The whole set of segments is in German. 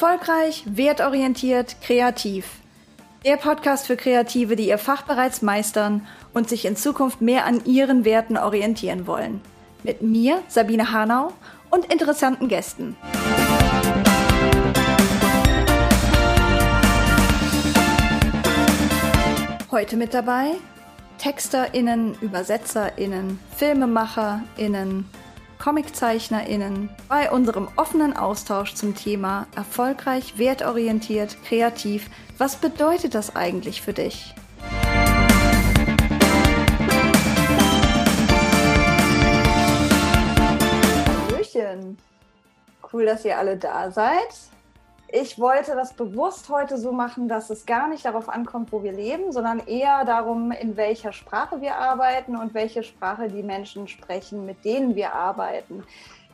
Erfolgreich, wertorientiert, kreativ. Der Podcast für Kreative, die ihr Fach bereits meistern und sich in Zukunft mehr an ihren Werten orientieren wollen. Mit mir, Sabine Hanau, und interessanten Gästen. Heute mit dabei TexterInnen, ÜbersetzerInnen, FilmemacherInnen, ComiczeichnerInnen bei unserem offenen Austausch zum Thema erfolgreich, wertorientiert, kreativ. Was bedeutet das eigentlich für dich? Hallöchen. Cool, dass ihr alle da seid. Ich wollte das bewusst heute so machen, dass es gar nicht darauf ankommt, wo wir leben, sondern eher darum, in welcher Sprache wir arbeiten und welche Sprache die Menschen sprechen, mit denen wir arbeiten.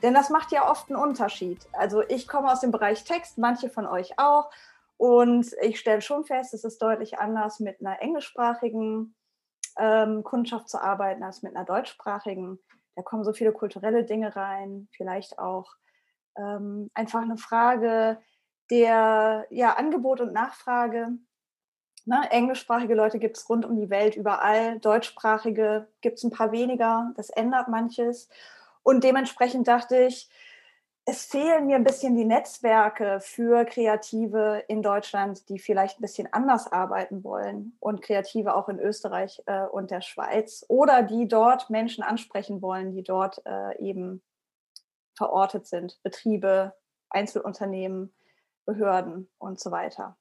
Denn das macht ja oft einen Unterschied. Also ich komme aus dem Bereich Text, manche von euch auch. Und ich stelle schon fest, es ist deutlich anders, mit einer englischsprachigen ähm, Kundschaft zu arbeiten, als mit einer deutschsprachigen. Da kommen so viele kulturelle Dinge rein, vielleicht auch ähm, einfach eine Frage, der ja, Angebot und Nachfrage. Ne, englischsprachige Leute gibt es rund um die Welt überall, deutschsprachige gibt es ein paar weniger, das ändert manches. Und dementsprechend dachte ich, es fehlen mir ein bisschen die Netzwerke für Kreative in Deutschland, die vielleicht ein bisschen anders arbeiten wollen und Kreative auch in Österreich äh, und der Schweiz oder die dort Menschen ansprechen wollen, die dort äh, eben verortet sind, Betriebe, Einzelunternehmen, Behörden und so weiter.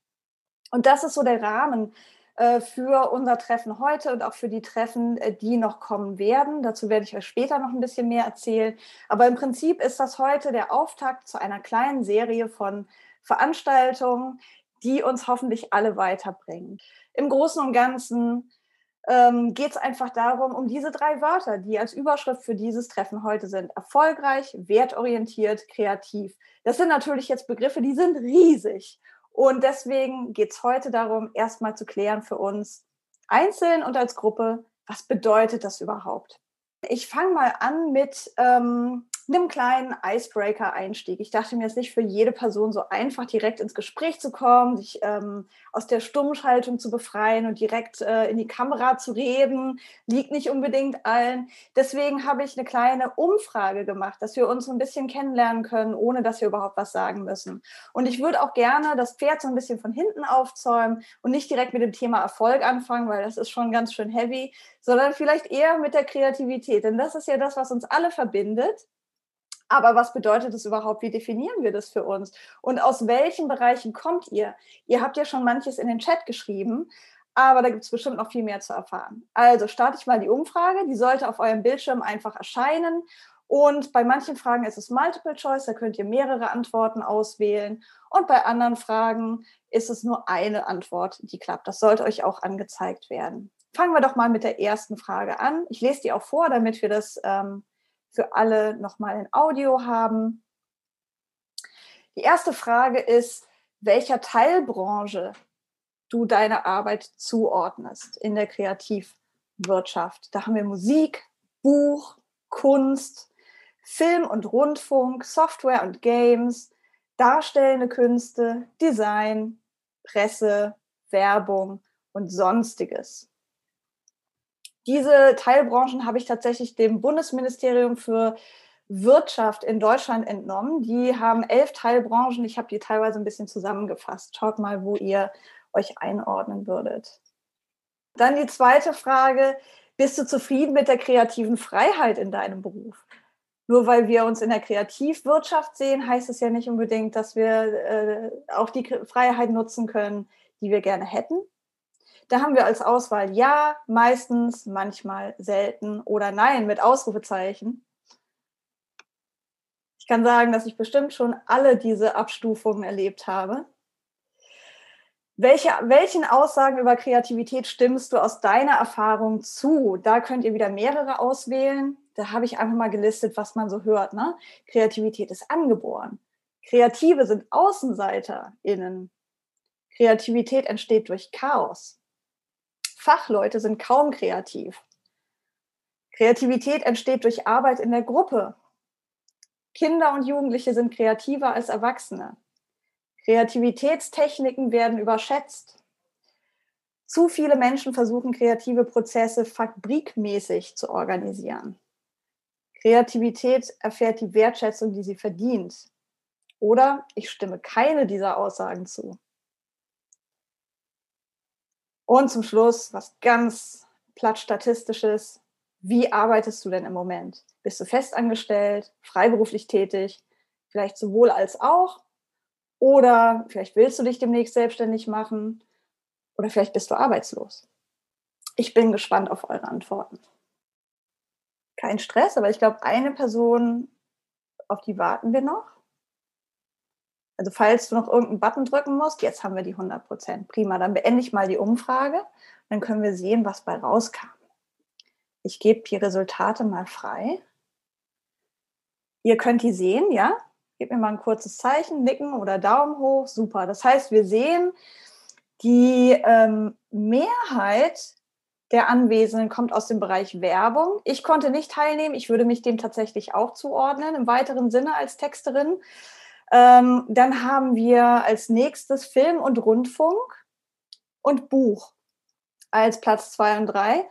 Und das ist so der Rahmen äh, für unser Treffen heute und auch für die Treffen, äh, die noch kommen werden. Dazu werde ich euch später noch ein bisschen mehr erzählen. Aber im Prinzip ist das heute der Auftakt zu einer kleinen Serie von Veranstaltungen, die uns hoffentlich alle weiterbringen. Im Großen und Ganzen ähm, geht es einfach darum, um diese drei Wörter, die als Überschrift für dieses Treffen heute sind. Erfolgreich, wertorientiert, kreativ. Das sind natürlich jetzt Begriffe, die sind riesig. Und deswegen geht es heute darum, erstmal zu klären für uns, einzeln und als Gruppe, was bedeutet das überhaupt? Ich fange mal an mit ähm, einem kleinen Icebreaker-Einstieg. Ich dachte mir, es ist nicht für jede Person so einfach, direkt ins Gespräch zu kommen, sich ähm, aus der Stummschaltung zu befreien und direkt äh, in die Kamera zu reden. Liegt nicht unbedingt allen. Deswegen habe ich eine kleine Umfrage gemacht, dass wir uns ein bisschen kennenlernen können, ohne dass wir überhaupt was sagen müssen. Und ich würde auch gerne das Pferd so ein bisschen von hinten aufzäumen und nicht direkt mit dem Thema Erfolg anfangen, weil das ist schon ganz schön heavy, sondern vielleicht eher mit der Kreativität. Denn das ist ja das, was uns alle verbindet. Aber was bedeutet das überhaupt? Wie definieren wir das für uns? Und aus welchen Bereichen kommt ihr? Ihr habt ja schon manches in den Chat geschrieben, aber da gibt es bestimmt noch viel mehr zu erfahren. Also starte ich mal die Umfrage. Die sollte auf eurem Bildschirm einfach erscheinen. Und bei manchen Fragen ist es Multiple Choice, da könnt ihr mehrere Antworten auswählen. Und bei anderen Fragen ist es nur eine Antwort, die klappt. Das sollte euch auch angezeigt werden. Fangen wir doch mal mit der ersten Frage an. Ich lese die auch vor, damit wir das ähm, für alle nochmal in Audio haben. Die erste Frage ist, welcher Teilbranche du deine Arbeit zuordnest in der Kreativwirtschaft. Da haben wir Musik, Buch, Kunst, Film und Rundfunk, Software und Games, darstellende Künste, Design, Presse, Werbung und sonstiges. Diese Teilbranchen habe ich tatsächlich dem Bundesministerium für Wirtschaft in Deutschland entnommen. Die haben elf Teilbranchen. Ich habe die teilweise ein bisschen zusammengefasst. Schaut mal, wo ihr euch einordnen würdet. Dann die zweite Frage. Bist du zufrieden mit der kreativen Freiheit in deinem Beruf? Nur weil wir uns in der Kreativwirtschaft sehen, heißt es ja nicht unbedingt, dass wir äh, auch die Freiheit nutzen können, die wir gerne hätten. Da haben wir als Auswahl ja, meistens, manchmal, selten oder nein mit Ausrufezeichen. Ich kann sagen, dass ich bestimmt schon alle diese Abstufungen erlebt habe. Welche, welchen Aussagen über Kreativität stimmst du aus deiner Erfahrung zu? Da könnt ihr wieder mehrere auswählen. Da habe ich einfach mal gelistet, was man so hört. Ne? Kreativität ist angeboren. Kreative sind AußenseiterInnen. Kreativität entsteht durch Chaos. Fachleute sind kaum kreativ. Kreativität entsteht durch Arbeit in der Gruppe. Kinder und Jugendliche sind kreativer als Erwachsene. Kreativitätstechniken werden überschätzt. Zu viele Menschen versuchen, kreative Prozesse fabrikmäßig zu organisieren. Kreativität erfährt die Wertschätzung, die sie verdient. Oder ich stimme keine dieser Aussagen zu. Und zum Schluss, was ganz platt statistisches. Wie arbeitest du denn im Moment? Bist du festangestellt, freiberuflich tätig, vielleicht sowohl als auch? Oder vielleicht willst du dich demnächst selbstständig machen? Oder vielleicht bist du arbeitslos? Ich bin gespannt auf eure Antworten. Kein Stress, aber ich glaube, eine Person, auf die warten wir noch. Also falls du noch irgendeinen Button drücken musst, jetzt haben wir die 100 Prozent. Prima, dann beende ich mal die Umfrage. Dann können wir sehen, was bei rauskam. Ich gebe die Resultate mal frei. Ihr könnt die sehen, ja? Gebt mir mal ein kurzes Zeichen, nicken oder Daumen hoch. Super. Das heißt, wir sehen, die ähm, Mehrheit der Anwesenden kommt aus dem Bereich Werbung. Ich konnte nicht teilnehmen. Ich würde mich dem tatsächlich auch zuordnen, im weiteren Sinne als Texterin. Ähm, dann haben wir als nächstes Film und Rundfunk und Buch als Platz zwei und drei.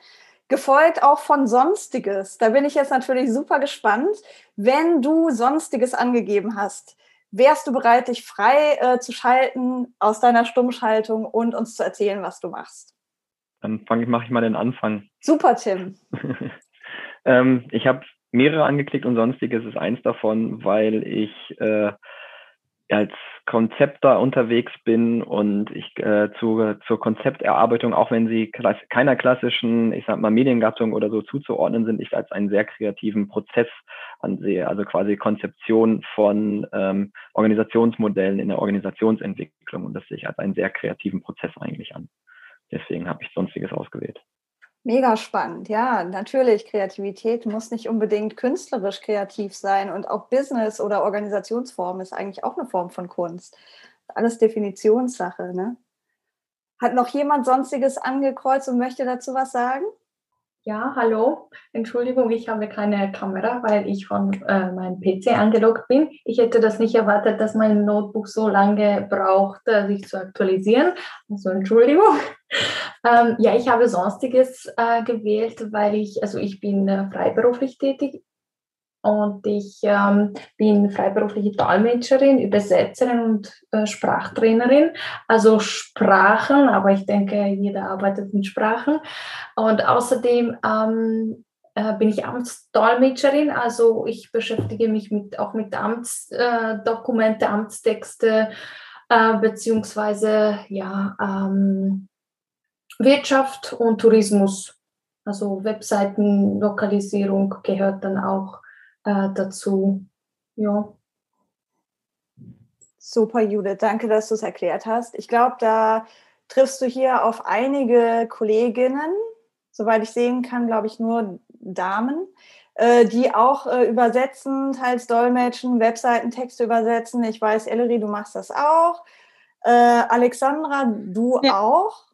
Gefolgt auch von Sonstiges. Da bin ich jetzt natürlich super gespannt. Wenn du Sonstiges angegeben hast, wärst du bereit, dich frei äh, zu schalten aus deiner Stummschaltung und uns zu erzählen, was du machst? Dann fange ich, mache ich mal den Anfang. Super, Tim. ähm, ich habe mehrere angeklickt und sonstiges ist eins davon, weil ich äh, als Konzepter unterwegs bin und ich äh, zu, zur Konzepterarbeitung, auch wenn sie klass keiner klassischen, ich sag mal, Mediengattung oder so zuzuordnen sind, ich als einen sehr kreativen Prozess ansehe, also quasi Konzeption von ähm, Organisationsmodellen in der Organisationsentwicklung und das sehe ich als einen sehr kreativen Prozess eigentlich an. Deswegen habe ich Sonstiges ausgewählt. Mega spannend, ja, natürlich. Kreativität muss nicht unbedingt künstlerisch kreativ sein und auch Business oder Organisationsform ist eigentlich auch eine Form von Kunst. Alles Definitionssache, ne? Hat noch jemand Sonstiges angekreuzt und möchte dazu was sagen? Ja, hallo. Entschuldigung, ich habe keine Kamera, weil ich von äh, meinem PC angeloggt bin. Ich hätte das nicht erwartet, dass mein Notebook so lange braucht, äh, sich zu aktualisieren. Also Entschuldigung. Ähm, ja, ich habe Sonstiges äh, gewählt, weil ich, also ich bin äh, freiberuflich tätig und ich ähm, bin freiberufliche Dolmetscherin, Übersetzerin und äh, Sprachtrainerin. Also Sprachen, aber ich denke, jeder arbeitet mit Sprachen. Und außerdem ähm, äh, bin ich Amtsdolmetscherin, also ich beschäftige mich mit, auch mit Amtsdokumente, äh, Amtstexte, äh, beziehungsweise ja, ähm, Wirtschaft und Tourismus. Also Webseitenlokalisierung gehört dann auch äh, dazu. Ja. Super, Judith. Danke, dass du es erklärt hast. Ich glaube, da triffst du hier auf einige Kolleginnen, soweit ich sehen kann, glaube ich, nur Damen, äh, die auch äh, übersetzen, teils dolmetschen, Webseitentexte übersetzen. Ich weiß, Ellery, du machst das auch. Äh, Alexandra, du ja. auch.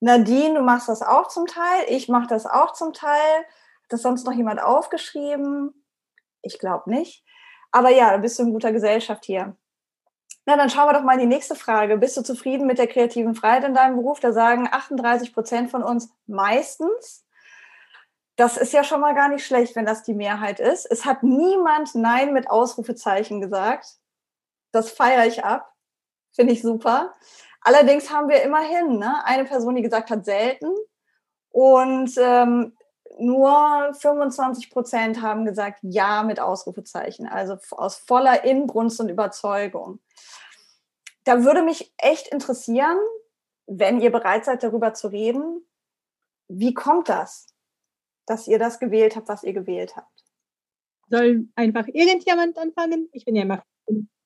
Nadine, du machst das auch zum Teil. Ich mache das auch zum Teil das sonst noch jemand aufgeschrieben? Ich glaube nicht. Aber ja, da bist du in guter Gesellschaft hier. Na, dann schauen wir doch mal die nächste Frage. Bist du zufrieden mit der kreativen Freiheit in deinem Beruf? Da sagen 38 Prozent von uns meistens. Das ist ja schon mal gar nicht schlecht, wenn das die Mehrheit ist. Es hat niemand Nein mit Ausrufezeichen gesagt. Das feiere ich ab. Finde ich super. Allerdings haben wir immerhin ne, eine Person, die gesagt hat, selten. Und ähm, nur 25 Prozent haben gesagt Ja mit Ausrufezeichen, also aus voller Inbrunst und Überzeugung. Da würde mich echt interessieren, wenn ihr bereit seid, darüber zu reden, wie kommt das, dass ihr das gewählt habt, was ihr gewählt habt? Soll einfach irgendjemand anfangen? Ich bin ja immer.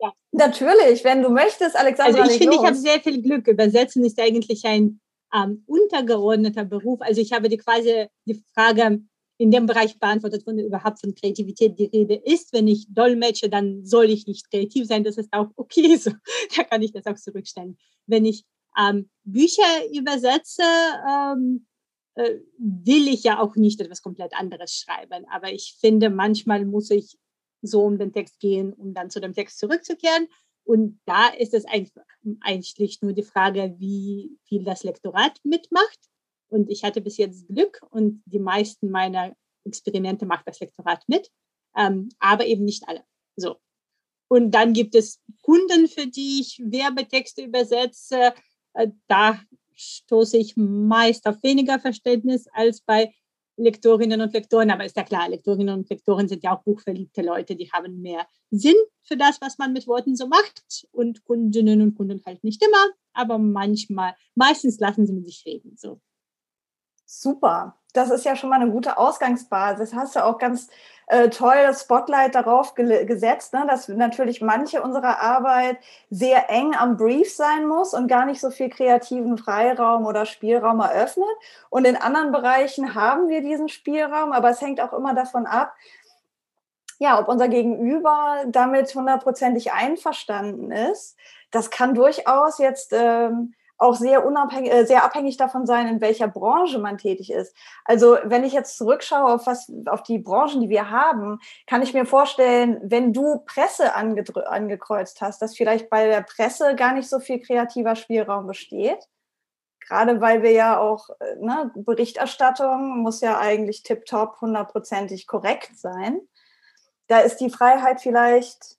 Ja. Natürlich, wenn du möchtest, Alexander. Also ich finde, ich habe sehr viel Glück. Übersetzen ist eigentlich ein ähm, untergeordneter Beruf. Also ich habe die quasi die Frage in dem Bereich beantwortet, wenn überhaupt von Kreativität die Rede ist. Wenn ich dolmetsche, dann soll ich nicht kreativ sein. Das ist auch okay so. Da kann ich das auch zurückstellen. Wenn ich ähm, Bücher übersetze, ähm, äh, will ich ja auch nicht etwas komplett anderes schreiben. Aber ich finde, manchmal muss ich so um den Text gehen, um dann zu dem Text zurückzukehren. Und da ist es eigentlich nur die Frage, wie viel das Lektorat mitmacht. Und ich hatte bis jetzt Glück und die meisten meiner Experimente macht das Lektorat mit, ähm, aber eben nicht alle. So. Und dann gibt es Kunden, für die ich Werbetexte übersetze. Äh, da stoße ich meist auf weniger Verständnis als bei Lektorinnen und Lektoren. Aber ist ja klar, Lektorinnen und Lektoren sind ja auch buchverliebte Leute, die haben mehr Sinn für das, was man mit Worten so macht. Und Kundinnen und Kunden halt nicht immer, aber manchmal, meistens lassen sie mit sich reden. So. Super. Das ist ja schon mal eine gute Ausgangsbasis. Hast du auch ganz äh, toll das Spotlight darauf ge gesetzt, ne, dass natürlich manche unserer Arbeit sehr eng am Brief sein muss und gar nicht so viel kreativen Freiraum oder Spielraum eröffnet. Und in anderen Bereichen haben wir diesen Spielraum, aber es hängt auch immer davon ab, ja, ob unser Gegenüber damit hundertprozentig einverstanden ist. Das kann durchaus jetzt ähm, auch sehr unabhängig, äh, sehr abhängig davon sein, in welcher Branche man tätig ist. Also wenn ich jetzt zurückschaue auf was, auf die Branchen, die wir haben, kann ich mir vorstellen, wenn du Presse angekreuzt hast, dass vielleicht bei der Presse gar nicht so viel kreativer Spielraum besteht. Gerade weil wir ja auch, äh, ne, Berichterstattung muss ja eigentlich tiptop hundertprozentig korrekt sein. Da ist die Freiheit vielleicht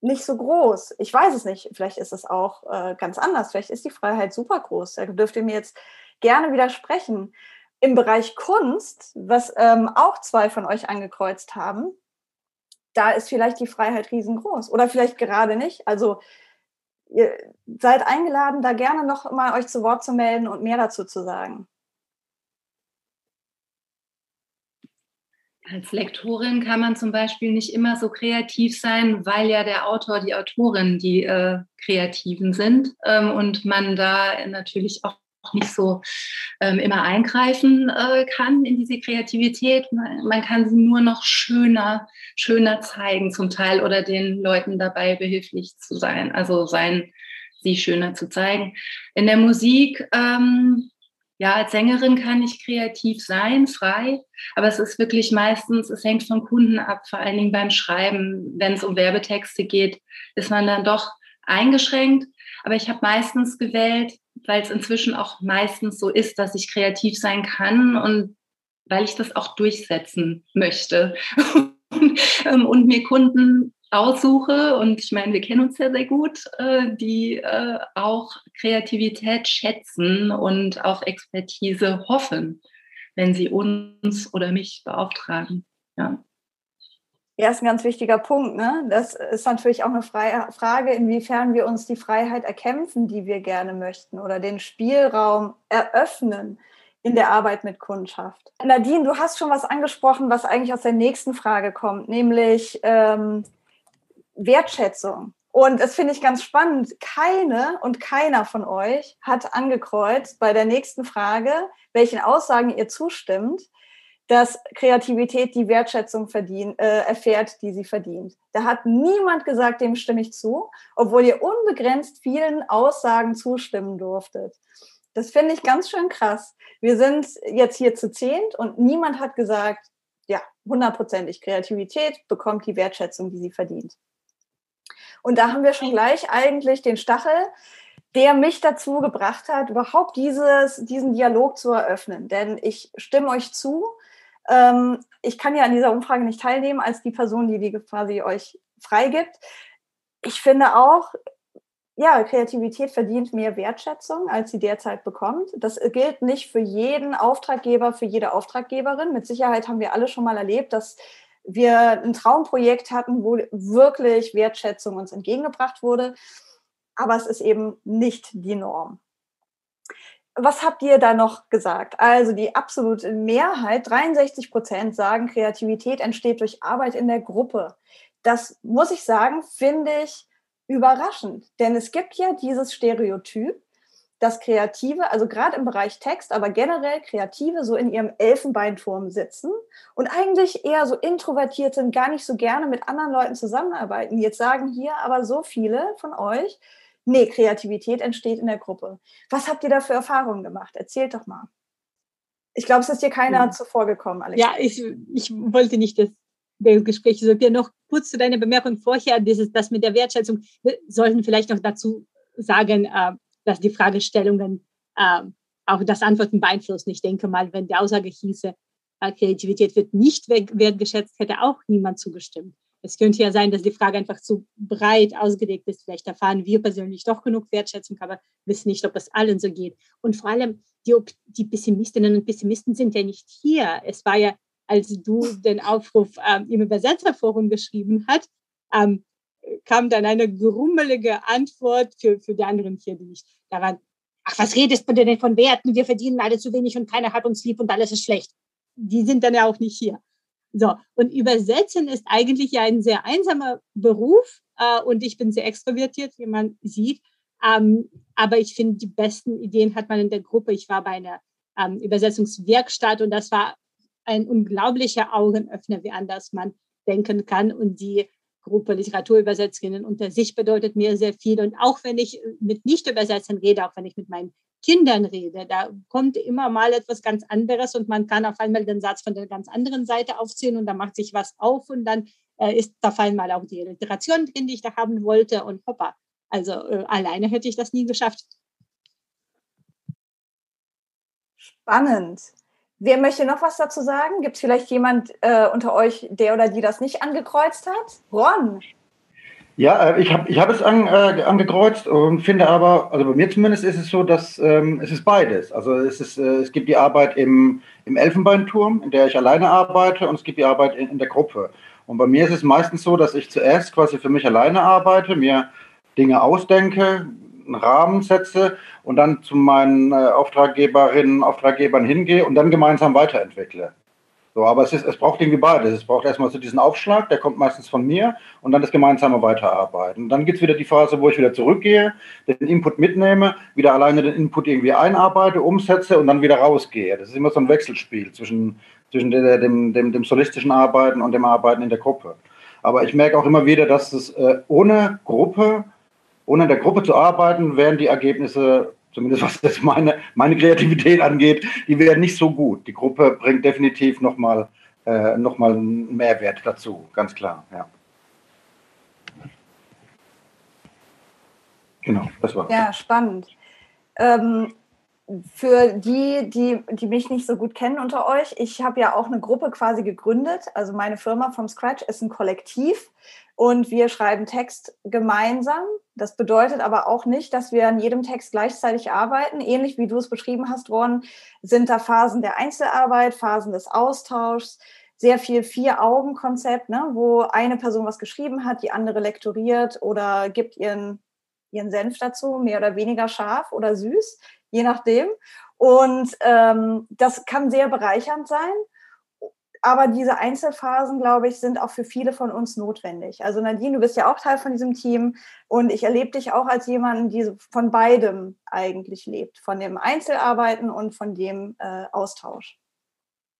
nicht so groß. Ich weiß es nicht. Vielleicht ist es auch äh, ganz anders. Vielleicht ist die Freiheit super groß. Da dürft ihr mir jetzt gerne widersprechen. Im Bereich Kunst, was ähm, auch zwei von euch angekreuzt haben, da ist vielleicht die Freiheit riesengroß. Oder vielleicht gerade nicht. Also ihr seid eingeladen, da gerne noch mal euch zu Wort zu melden und mehr dazu zu sagen. Als Lektorin kann man zum Beispiel nicht immer so kreativ sein, weil ja der Autor, die Autorin die äh, Kreativen sind ähm, und man da natürlich auch nicht so ähm, immer eingreifen äh, kann in diese Kreativität. Man, man, kann sie nur noch schöner, schöner zeigen zum Teil oder den Leuten dabei behilflich zu sein, also sein, sie schöner zu zeigen. In der Musik ähm, ja, als Sängerin kann ich kreativ sein, frei, aber es ist wirklich meistens, es hängt von Kunden ab, vor allen Dingen beim Schreiben. Wenn es um Werbetexte geht, ist man dann doch eingeschränkt. Aber ich habe meistens gewählt, weil es inzwischen auch meistens so ist, dass ich kreativ sein kann und weil ich das auch durchsetzen möchte ähm, und mir Kunden aussuche, und ich meine, wir kennen uns ja sehr gut, äh, die äh, auch Kreativität schätzen und auf Expertise hoffen, wenn sie uns oder mich beauftragen. Ja. Ja, ist ein ganz wichtiger Punkt. Ne? Das ist natürlich auch eine Frage, inwiefern wir uns die Freiheit erkämpfen, die wir gerne möchten oder den Spielraum eröffnen in der Arbeit mit Kundschaft. Nadine, du hast schon was angesprochen, was eigentlich aus der nächsten Frage kommt, nämlich ähm, Wertschätzung. Und das finde ich ganz spannend. Keine und keiner von euch hat angekreuzt bei der nächsten Frage, welchen Aussagen ihr zustimmt, dass Kreativität die Wertschätzung verdient, äh, erfährt, die sie verdient. Da hat niemand gesagt, dem stimme ich zu, obwohl ihr unbegrenzt vielen Aussagen zustimmen durftet. Das finde ich ganz schön krass. Wir sind jetzt hier zu zehnt und niemand hat gesagt, ja, hundertprozentig Kreativität bekommt die Wertschätzung, die sie verdient. Und da haben wir schon gleich eigentlich den Stachel, der mich dazu gebracht hat, überhaupt dieses, diesen Dialog zu eröffnen. Denn ich stimme euch zu, ähm, ich kann ja an dieser Umfrage nicht teilnehmen als die Person, die die quasi euch freigibt. Ich finde auch, ja, Kreativität verdient mehr Wertschätzung, als sie derzeit bekommt. Das gilt nicht für jeden Auftraggeber, für jede Auftraggeberin. Mit Sicherheit haben wir alle schon mal erlebt, dass wir ein Traumprojekt hatten, wo wirklich Wertschätzung uns entgegengebracht wurde. Aber es ist eben nicht die Norm. Was habt ihr da noch gesagt? Also die absolute Mehrheit, 63 Prozent, sagen, Kreativität entsteht durch Arbeit in der Gruppe. Das muss ich sagen, finde ich überraschend. Denn es gibt ja dieses Stereotyp, dass Kreative, also gerade im Bereich Text, aber generell Kreative so in ihrem Elfenbeinturm sitzen und eigentlich eher so introvertiert sind, gar nicht so gerne mit anderen Leuten zusammenarbeiten. Jetzt sagen hier aber so viele von euch, nee, Kreativität entsteht in der Gruppe. Was habt ihr da für Erfahrungen gemacht? Erzählt doch mal. Ich glaube, es ist dir keiner ja. zuvor gekommen, Alex. Ja, ich, ich wollte nicht das des Gesprächs. So, dir noch kurz zu deiner Bemerkung vorher, dieses, das mit der Wertschätzung, wir sollten vielleicht noch dazu sagen, äh, dass die Fragestellungen äh, auch das Antworten beeinflussen. Ich denke mal, wenn die Aussage hieße, äh, Kreativität wird nicht wertgeschätzt, hätte auch niemand zugestimmt. Es könnte ja sein, dass die Frage einfach zu breit ausgelegt ist. Vielleicht erfahren wir persönlich doch genug Wertschätzung, aber wissen nicht, ob es allen so geht. Und vor allem, die, die Pessimistinnen und Pessimisten sind ja nicht hier. Es war ja, als du den Aufruf ähm, im Übersetzerforum geschrieben hast, ähm, kam dann eine grummelige Antwort für, für die anderen hier, die nicht daran, ach, was redest du denn von Werten? Wir verdienen alle zu wenig und keiner hat uns lieb und alles ist schlecht. Die sind dann ja auch nicht hier. So, und übersetzen ist eigentlich ja ein sehr einsamer Beruf äh, und ich bin sehr extrovertiert, wie man sieht. Ähm, aber ich finde, die besten Ideen hat man in der Gruppe. Ich war bei einer ähm, Übersetzungswerkstatt und das war ein unglaublicher Augenöffner, wie anders man denken kann. Und die Gruppe Literaturübersetzerinnen unter sich bedeutet mir sehr viel. Und auch wenn ich mit Nicht-Übersetzern rede, auch wenn ich mit meinen Kindern rede, da kommt immer mal etwas ganz anderes und man kann auf einmal den Satz von der ganz anderen Seite aufziehen und da macht sich was auf und dann äh, ist auf einmal auch die Literation drin, die ich da haben wollte und hoppa. Also äh, alleine hätte ich das nie geschafft. Spannend. Wer möchte noch was dazu sagen? Gibt es vielleicht jemand äh, unter euch, der oder die das nicht angekreuzt hat? Ron. Ja, äh, ich habe ich hab es an, äh, angekreuzt und finde aber, also bei mir zumindest ist es so, dass ähm, es ist beides. Also es, ist, äh, es gibt die Arbeit im, im Elfenbeinturm, in der ich alleine arbeite, und es gibt die Arbeit in, in der Gruppe. Und bei mir ist es meistens so, dass ich zuerst quasi für mich alleine arbeite, mir Dinge ausdenke, einen Rahmen setze und dann zu meinen äh, Auftraggeberinnen, Auftraggebern hingehe und dann gemeinsam weiterentwickle. So, aber es, ist, es braucht irgendwie beides. Es braucht erstmal so diesen Aufschlag, der kommt meistens von mir, und dann das gemeinsame Weiterarbeiten. Und dann gibt es wieder die Phase, wo ich wieder zurückgehe, den Input mitnehme, wieder alleine den Input irgendwie einarbeite, umsetze und dann wieder rausgehe. Das ist immer so ein Wechselspiel zwischen, zwischen dem, dem, dem solistischen Arbeiten und dem Arbeiten in der Gruppe. Aber ich merke auch immer wieder, dass es äh, ohne Gruppe, ohne in der Gruppe zu arbeiten, werden die Ergebnisse zumindest was das meine, meine Kreativität angeht, die werden nicht so gut. Die Gruppe bringt definitiv nochmal äh, noch einen Mehrwert dazu, ganz klar, ja. Genau, das war. Ja, spannend. Ähm, für die, die, die mich nicht so gut kennen unter euch, ich habe ja auch eine Gruppe quasi gegründet. Also meine Firma vom Scratch ist ein Kollektiv und wir schreiben Text gemeinsam. Das bedeutet aber auch nicht, dass wir an jedem Text gleichzeitig arbeiten. Ähnlich wie du es beschrieben hast, Ron, sind da Phasen der Einzelarbeit, Phasen des Austauschs, sehr viel Vier-Augen-Konzept, ne, wo eine Person was geschrieben hat, die andere lektoriert oder gibt ihren, ihren Senf dazu, mehr oder weniger scharf oder süß, je nachdem. Und ähm, das kann sehr bereichernd sein aber diese Einzelphasen, glaube ich, sind auch für viele von uns notwendig. Also Nadine, du bist ja auch Teil von diesem Team und ich erlebe dich auch als jemanden, der von beidem eigentlich lebt, von dem Einzelarbeiten und von dem äh, Austausch.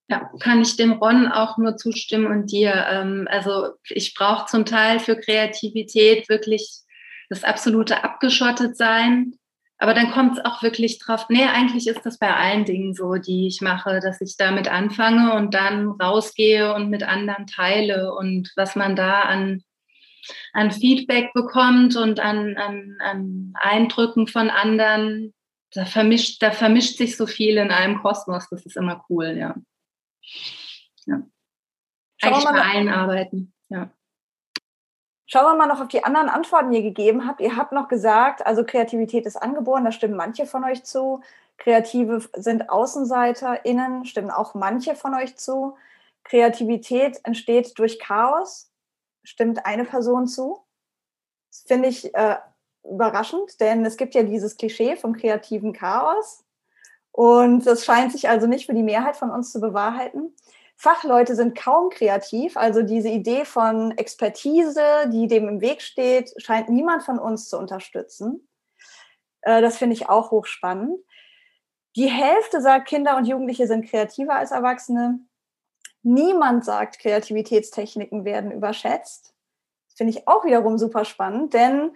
Ja, kann ich dem Ron auch nur zustimmen und dir. Ähm, also ich brauche zum Teil für Kreativität wirklich das absolute Abgeschottetsein aber dann kommt es auch wirklich drauf. Nee, eigentlich ist das bei allen Dingen so, die ich mache, dass ich damit anfange und dann rausgehe und mit anderen teile und was man da an, an Feedback bekommt und an, an, an Eindrücken von anderen, da vermischt, da vermischt sich so viel in einem Kosmos. Das ist immer cool, ja. ja. Eigentlich bei allen arbeiten. Schauen wir mal noch auf die anderen Antworten, die ihr gegeben habt. Ihr habt noch gesagt, also Kreativität ist angeboren, da stimmen manche von euch zu. Kreative sind AußenseiterInnen, stimmen auch manche von euch zu. Kreativität entsteht durch Chaos, stimmt eine Person zu. Das finde ich äh, überraschend, denn es gibt ja dieses Klischee vom kreativen Chaos. Und das scheint sich also nicht für die Mehrheit von uns zu bewahrheiten. Fachleute sind kaum kreativ. Also diese Idee von Expertise, die dem im Weg steht, scheint niemand von uns zu unterstützen. Äh, das finde ich auch hochspannend. Die Hälfte sagt, Kinder und Jugendliche sind kreativer als Erwachsene. Niemand sagt, Kreativitätstechniken werden überschätzt. Das finde ich auch wiederum super spannend, denn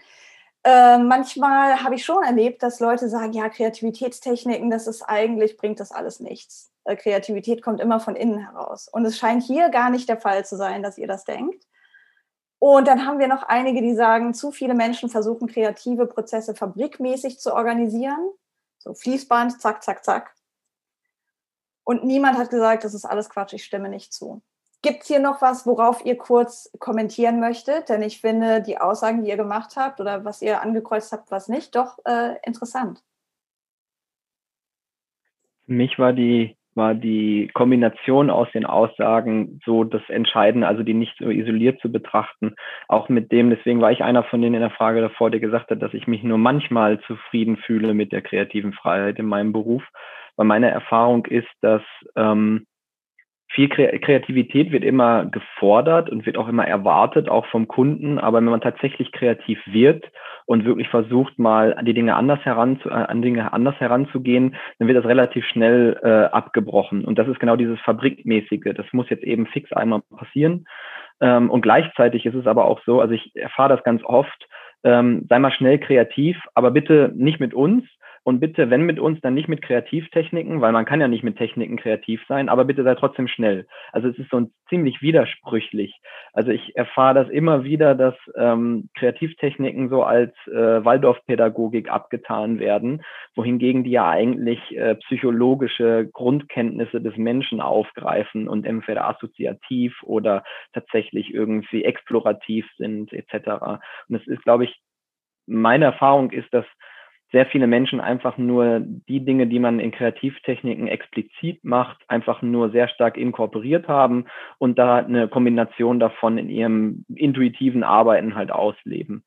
äh, manchmal habe ich schon erlebt, dass Leute sagen, ja, Kreativitätstechniken, das ist eigentlich, bringt das alles nichts Kreativität kommt immer von innen heraus. Und es scheint hier gar nicht der Fall zu sein, dass ihr das denkt. Und dann haben wir noch einige, die sagen, zu viele Menschen versuchen, kreative Prozesse fabrikmäßig zu organisieren. So Fließband, zack, zack, zack. Und niemand hat gesagt, das ist alles Quatsch, ich stimme nicht zu. Gibt es hier noch was, worauf ihr kurz kommentieren möchtet? Denn ich finde die Aussagen, die ihr gemacht habt oder was ihr angekreuzt habt, was nicht, doch äh, interessant. Für mich war die, war die Kombination aus den Aussagen so das Entscheidende, also die nicht so isoliert zu betrachten. Auch mit dem, deswegen war ich einer von denen in der Frage davor, der gesagt hat, dass ich mich nur manchmal zufrieden fühle mit der kreativen Freiheit in meinem Beruf. Weil meine Erfahrung ist, dass ähm, viel Kreativität wird immer gefordert und wird auch immer erwartet, auch vom Kunden. Aber wenn man tatsächlich kreativ wird und wirklich versucht, mal an die Dinge anders heranzu, an Dinge anders heranzugehen, dann wird das relativ schnell äh, abgebrochen. Und das ist genau dieses Fabrikmäßige. Das muss jetzt eben fix einmal passieren. Ähm, und gleichzeitig ist es aber auch so, also ich erfahre das ganz oft, ähm, sei mal schnell kreativ, aber bitte nicht mit uns, und bitte, wenn mit uns, dann nicht mit Kreativtechniken, weil man kann ja nicht mit Techniken kreativ sein, aber bitte sei trotzdem schnell. Also es ist so ein ziemlich widersprüchlich. Also ich erfahre das immer wieder, dass ähm, Kreativtechniken so als äh, Waldorfpädagogik abgetan werden, wohingegen die ja eigentlich äh, psychologische Grundkenntnisse des Menschen aufgreifen und entweder assoziativ oder tatsächlich irgendwie explorativ sind etc. Und es ist, glaube ich, meine Erfahrung ist, dass sehr viele Menschen einfach nur die Dinge, die man in Kreativtechniken explizit macht, einfach nur sehr stark inkorporiert haben und da eine Kombination davon in ihrem intuitiven Arbeiten halt ausleben.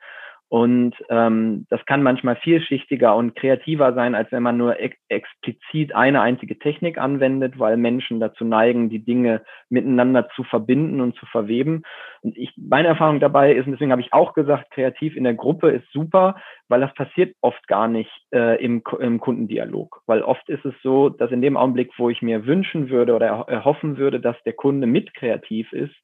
Und ähm, das kann manchmal vielschichtiger und kreativer sein, als wenn man nur ex explizit eine einzige Technik anwendet, weil Menschen dazu neigen, die Dinge miteinander zu verbinden und zu verweben. Und ich, meine Erfahrung dabei ist, und deswegen habe ich auch gesagt, kreativ in der Gruppe ist super, weil das passiert oft gar nicht äh, im, im Kundendialog. Weil oft ist es so, dass in dem Augenblick, wo ich mir wünschen würde oder erhoffen würde, dass der Kunde mit kreativ ist,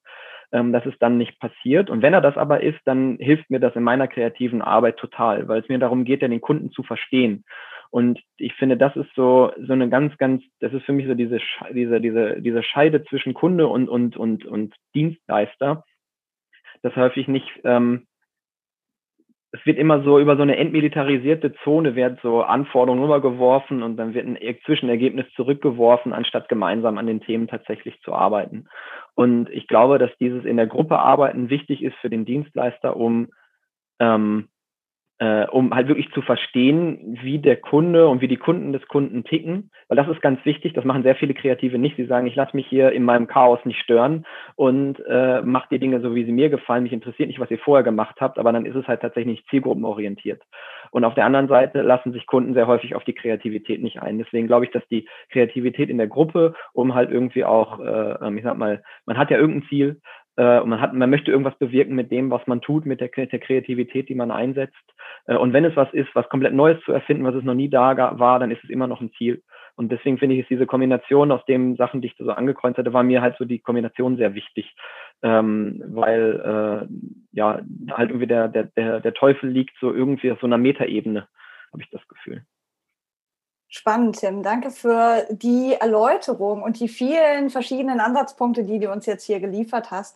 ähm, dass es dann nicht passiert. Und wenn er das aber ist, dann hilft mir das in meiner kreativen Arbeit total, weil es mir darum geht, ja den Kunden zu verstehen. Und ich finde, das ist so, so eine ganz, ganz, das ist für mich so diese, diese, diese, diese Scheide zwischen Kunde und, und, und, und Dienstleister, dass häufig nicht, ähm, es wird immer so über so eine entmilitarisierte Zone wird so Anforderungen rübergeworfen und dann wird ein Zwischenergebnis zurückgeworfen, anstatt gemeinsam an den Themen tatsächlich zu arbeiten. Und ich glaube, dass dieses in der Gruppe arbeiten wichtig ist für den Dienstleister, um ähm, äh, um halt wirklich zu verstehen, wie der Kunde und wie die Kunden des Kunden ticken. Weil das ist ganz wichtig, das machen sehr viele Kreative nicht. Sie sagen, ich lasse mich hier in meinem Chaos nicht stören und äh, mache die Dinge so, wie sie mir gefallen. Mich interessiert nicht, was ihr vorher gemacht habt, aber dann ist es halt tatsächlich nicht zielgruppenorientiert. Und auf der anderen Seite lassen sich Kunden sehr häufig auf die Kreativität nicht ein. Deswegen glaube ich, dass die Kreativität in der Gruppe, um halt irgendwie auch, äh, ähm, ich sag mal, man hat ja irgendein Ziel, äh, und man hat, man möchte irgendwas bewirken mit dem, was man tut, mit der, der Kreativität, die man einsetzt. Äh, und wenn es was ist, was komplett Neues zu erfinden, was es noch nie da war, dann ist es immer noch ein Ziel. Und deswegen finde ich, ist diese Kombination aus den Sachen, die ich so angekreuzt hatte, war mir halt so die Kombination sehr wichtig, ähm, weil äh, ja halt irgendwie der, der, der, der Teufel liegt so irgendwie auf so einer Metaebene, habe ich das Gefühl. Spannend, Tim. Danke für die Erläuterung und die vielen verschiedenen Ansatzpunkte, die du uns jetzt hier geliefert hast.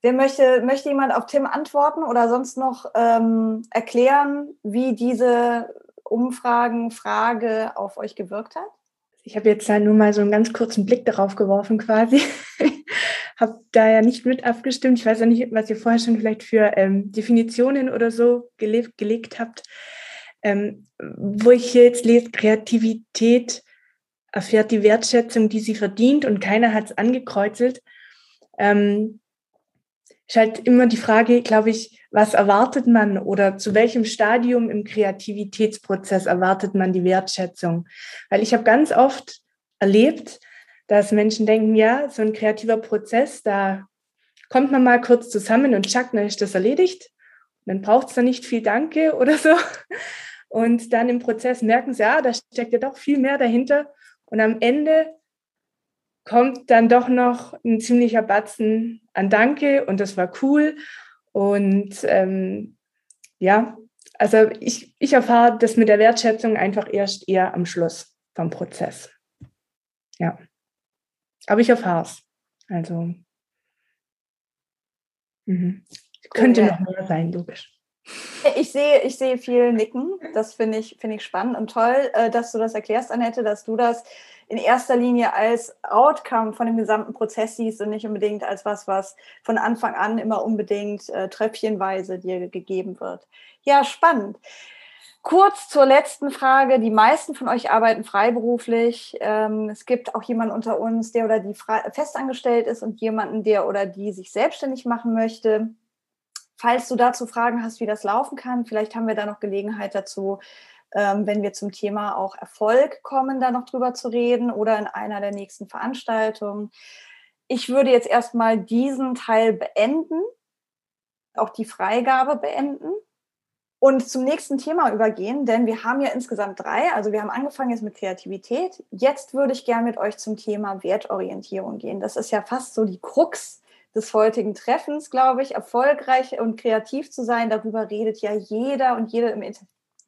Wer möchte, möchte jemand auf Tim antworten oder sonst noch ähm, erklären, wie diese Umfragenfrage auf euch gewirkt hat? Ich habe jetzt da nur mal so einen ganz kurzen Blick darauf geworfen quasi. habe da ja nicht mit abgestimmt. Ich weiß ja nicht, was ihr vorher schon vielleicht für ähm, Definitionen oder so gele gelegt habt ähm, wo ich hier jetzt lese, Kreativität erfährt die Wertschätzung, die sie verdient und keiner hat es angekreuzelt. Ähm, ist halt immer die Frage, glaube ich, was erwartet man oder zu welchem Stadium im Kreativitätsprozess erwartet man die Wertschätzung? Weil ich habe ganz oft erlebt, dass Menschen denken, ja, so ein kreativer Prozess, da kommt man mal kurz zusammen und tschack, dann ist das erledigt. Und dann braucht es da nicht viel Danke oder so. Und dann im Prozess merken sie, ja, da steckt ja doch viel mehr dahinter. Und am Ende kommt dann doch noch ein ziemlicher Batzen an Danke und das war cool. Und ähm, ja, also ich, ich erfahre das mit der Wertschätzung einfach erst eher am Schluss vom Prozess. Ja. Aber ich erfahre es. Also mhm. könnte okay. noch mehr sein, logisch. Ich sehe, ich sehe viel Nicken. Das finde ich, finde ich spannend und toll, äh, dass du das erklärst, Annette, dass du das in erster Linie als Outcome von dem gesamten Prozess siehst und nicht unbedingt als was, was von Anfang an immer unbedingt äh, tröpfchenweise dir gegeben wird. Ja, spannend. Kurz zur letzten Frage. Die meisten von euch arbeiten freiberuflich. Ähm, es gibt auch jemanden unter uns, der oder die festangestellt ist und jemanden, der oder die sich selbstständig machen möchte. Falls du dazu Fragen hast, wie das laufen kann, vielleicht haben wir da noch Gelegenheit dazu, ähm, wenn wir zum Thema auch Erfolg kommen, da noch drüber zu reden oder in einer der nächsten Veranstaltungen. Ich würde jetzt erstmal diesen Teil beenden, auch die Freigabe beenden und zum nächsten Thema übergehen, denn wir haben ja insgesamt drei. Also wir haben angefangen jetzt mit Kreativität. Jetzt würde ich gerne mit euch zum Thema Wertorientierung gehen. Das ist ja fast so die Krux des heutigen Treffens, glaube ich, erfolgreich und kreativ zu sein. Darüber redet ja jeder und jede im,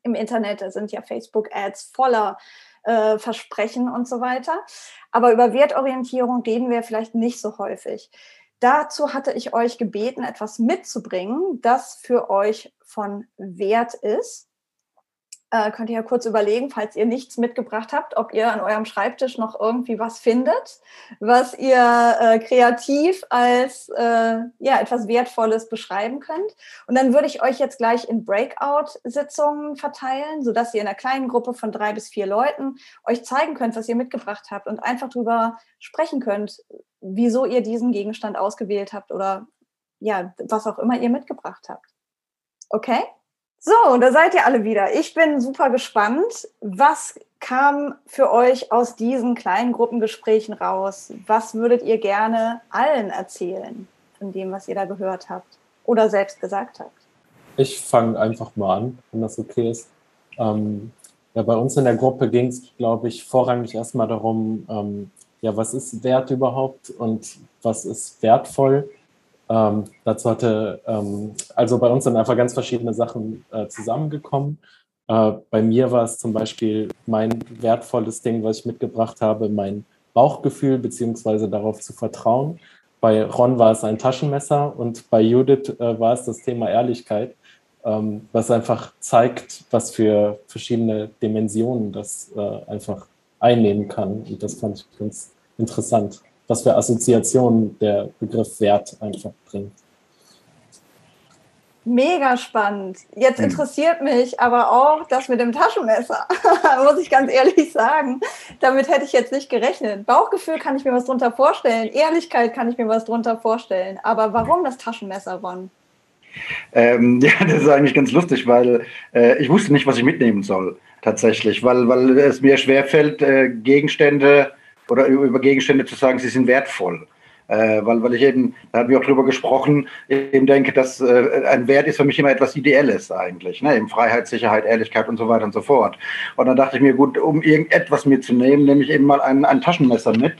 im Internet. Da sind ja Facebook-Ads voller äh, Versprechen und so weiter. Aber über Wertorientierung reden wir vielleicht nicht so häufig. Dazu hatte ich euch gebeten, etwas mitzubringen, das für euch von Wert ist. Äh, könnt ihr ja kurz überlegen, falls ihr nichts mitgebracht habt, ob ihr an eurem Schreibtisch noch irgendwie was findet, was ihr äh, kreativ als äh, ja, etwas Wertvolles beschreiben könnt. Und dann würde ich euch jetzt gleich in Breakout-Sitzungen verteilen, sodass ihr in einer kleinen Gruppe von drei bis vier Leuten euch zeigen könnt, was ihr mitgebracht habt und einfach darüber sprechen könnt, wieso ihr diesen Gegenstand ausgewählt habt oder ja, was auch immer ihr mitgebracht habt. Okay? So, da seid ihr alle wieder. Ich bin super gespannt. Was kam für euch aus diesen kleinen Gruppengesprächen raus? Was würdet ihr gerne allen erzählen von dem, was ihr da gehört habt oder selbst gesagt habt? Ich fange einfach mal an, wenn das okay ist. Ähm, ja, bei uns in der Gruppe ging es, glaube ich, vorrangig erstmal darum, ähm, ja, was ist Wert überhaupt und was ist wertvoll? Ähm, dazu hatte, ähm, also bei uns sind einfach ganz verschiedene Sachen äh, zusammengekommen. Äh, bei mir war es zum Beispiel mein wertvolles Ding, was ich mitgebracht habe, mein Bauchgefühl beziehungsweise darauf zu vertrauen. Bei Ron war es ein Taschenmesser und bei Judith äh, war es das Thema Ehrlichkeit, ähm, was einfach zeigt, was für verschiedene Dimensionen das äh, einfach einnehmen kann. Und das fand ich ganz interessant was für Assoziationen der Begriff Wert einfach bringt. Mega spannend. Jetzt hm. interessiert mich aber auch das mit dem Taschenmesser, muss ich ganz ehrlich sagen. Damit hätte ich jetzt nicht gerechnet. Bauchgefühl kann ich mir was drunter vorstellen, Ehrlichkeit kann ich mir was drunter vorstellen. Aber warum das Taschenmesser, Ron? Ähm, ja, das ist eigentlich ganz lustig, weil äh, ich wusste nicht, was ich mitnehmen soll, tatsächlich, weil, weil es mir schwerfällt, äh, Gegenstände oder über Gegenstände zu sagen, sie sind wertvoll. Äh, weil, weil ich eben, da haben wir auch drüber gesprochen, eben denke, dass äh, ein Wert ist für mich immer etwas Ideelles eigentlich, ne? eben Freiheit, Sicherheit, Ehrlichkeit und so weiter und so fort. Und dann dachte ich mir, gut, um irgendetwas mitzunehmen, nehme ich eben mal ein, ein Taschenmesser mit,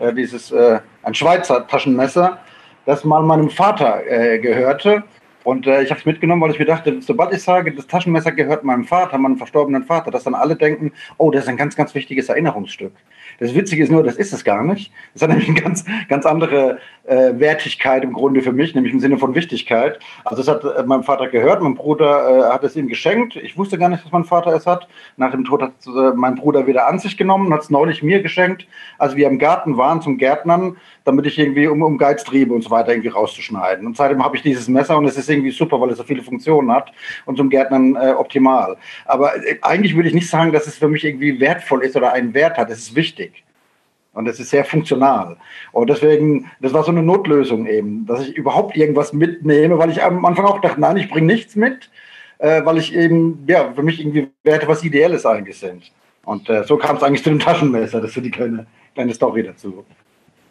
äh, dieses, äh, ein Schweizer Taschenmesser, das mal meinem Vater äh, gehörte und äh, ich habe es mitgenommen, weil ich mir dachte, sobald ich sage, das Taschenmesser gehört meinem Vater, meinem verstorbenen Vater, dass dann alle denken, oh, das ist ein ganz, ganz wichtiges Erinnerungsstück. Das Witzige ist nur, das ist es gar nicht. Das hat nämlich eine ganz, ganz andere äh, Wertigkeit im Grunde für mich, nämlich im Sinne von Wichtigkeit. Also es hat äh, meinem Vater gehört, mein Bruder äh, hat es ihm geschenkt. Ich wusste gar nicht, dass mein Vater es hat. Nach dem Tod hat äh, mein Bruder wieder an sich genommen, hat es neulich mir geschenkt, als wir im Garten waren zum Gärtnern, damit ich irgendwie um, um Geiztriebe und so weiter irgendwie rauszuschneiden. Und seitdem habe ich dieses Messer und es ist irgendwie super, weil es so viele Funktionen hat und zum Gärtnern äh, optimal. Aber äh, eigentlich würde ich nicht sagen, dass es für mich irgendwie wertvoll ist oder einen Wert hat. Es ist wichtig. Und es ist sehr funktional. Und deswegen, das war so eine Notlösung eben, dass ich überhaupt irgendwas mitnehme, weil ich am Anfang auch dachte, nein, ich bringe nichts mit, äh, weil ich eben, ja, für mich irgendwie Werte was Ideelles eigentlich sind. Und äh, so kam es eigentlich zu dem Taschenmesser. Das ist die kleine, kleine Story dazu.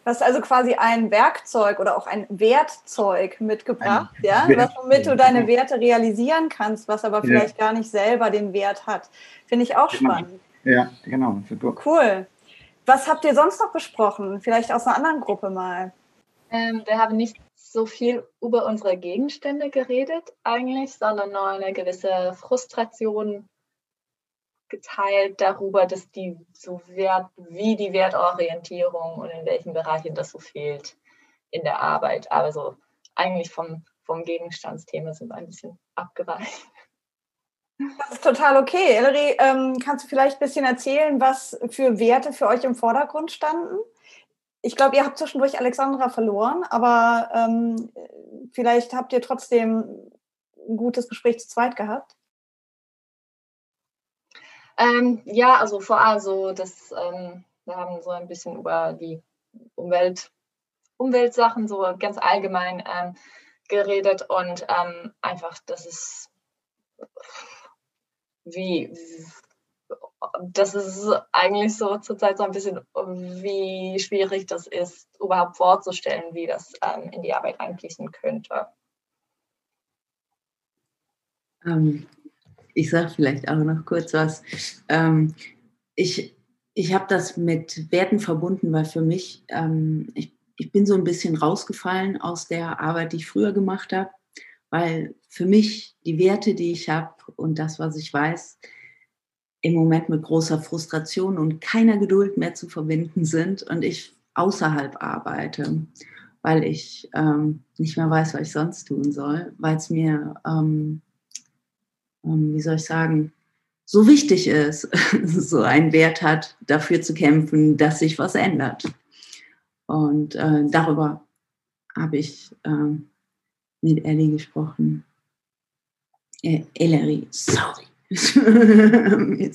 Du hast also quasi ein Werkzeug oder auch ein Wertzeug mitgebracht, ein ja, Wert, was, womit du deine Werte realisieren kannst, was aber vielleicht ja. gar nicht selber den Wert hat. Finde ich auch genau. spannend. Ja, genau. Super. Cool. Was habt ihr sonst noch besprochen? Vielleicht aus einer anderen Gruppe mal. Ähm, wir haben nicht so viel über unsere Gegenstände geredet eigentlich, sondern nur eine gewisse Frustration geteilt darüber, dass die so Wert, wie die Wertorientierung und in welchen Bereichen das so fehlt in der Arbeit. Aber so eigentlich vom, vom Gegenstandsthema sind wir ein bisschen abgeweicht. Das ist total okay. Ellery, ähm, kannst du vielleicht ein bisschen erzählen, was für Werte für euch im Vordergrund standen? Ich glaube, ihr habt zwischendurch Alexandra verloren, aber ähm, vielleicht habt ihr trotzdem ein gutes Gespräch zu zweit gehabt. Ähm, ja, also vor allem so, dass ähm, wir haben so ein bisschen über die Umwelt, Umweltsachen so ganz allgemein ähm, geredet und ähm, einfach, dass es wie, das ist eigentlich so zurzeit so ein bisschen, wie schwierig das ist, überhaupt vorzustellen, wie das ähm, in die Arbeit einfließen könnte. Ähm, ich sage vielleicht auch noch kurz was. Ähm, ich ich habe das mit Werten verbunden, weil für mich, ähm, ich, ich bin so ein bisschen rausgefallen aus der Arbeit, die ich früher gemacht habe, weil für mich die Werte, die ich habe und das, was ich weiß, im Moment mit großer Frustration und keiner Geduld mehr zu verbinden sind und ich außerhalb arbeite, weil ich ähm, nicht mehr weiß, was ich sonst tun soll, weil es mir ähm, wie soll ich sagen, so wichtig ist, so einen Wert hat, dafür zu kämpfen, dass sich was ändert. Und äh, darüber habe ich äh, mit Ellie gesprochen. Äh, Ellery, sorry.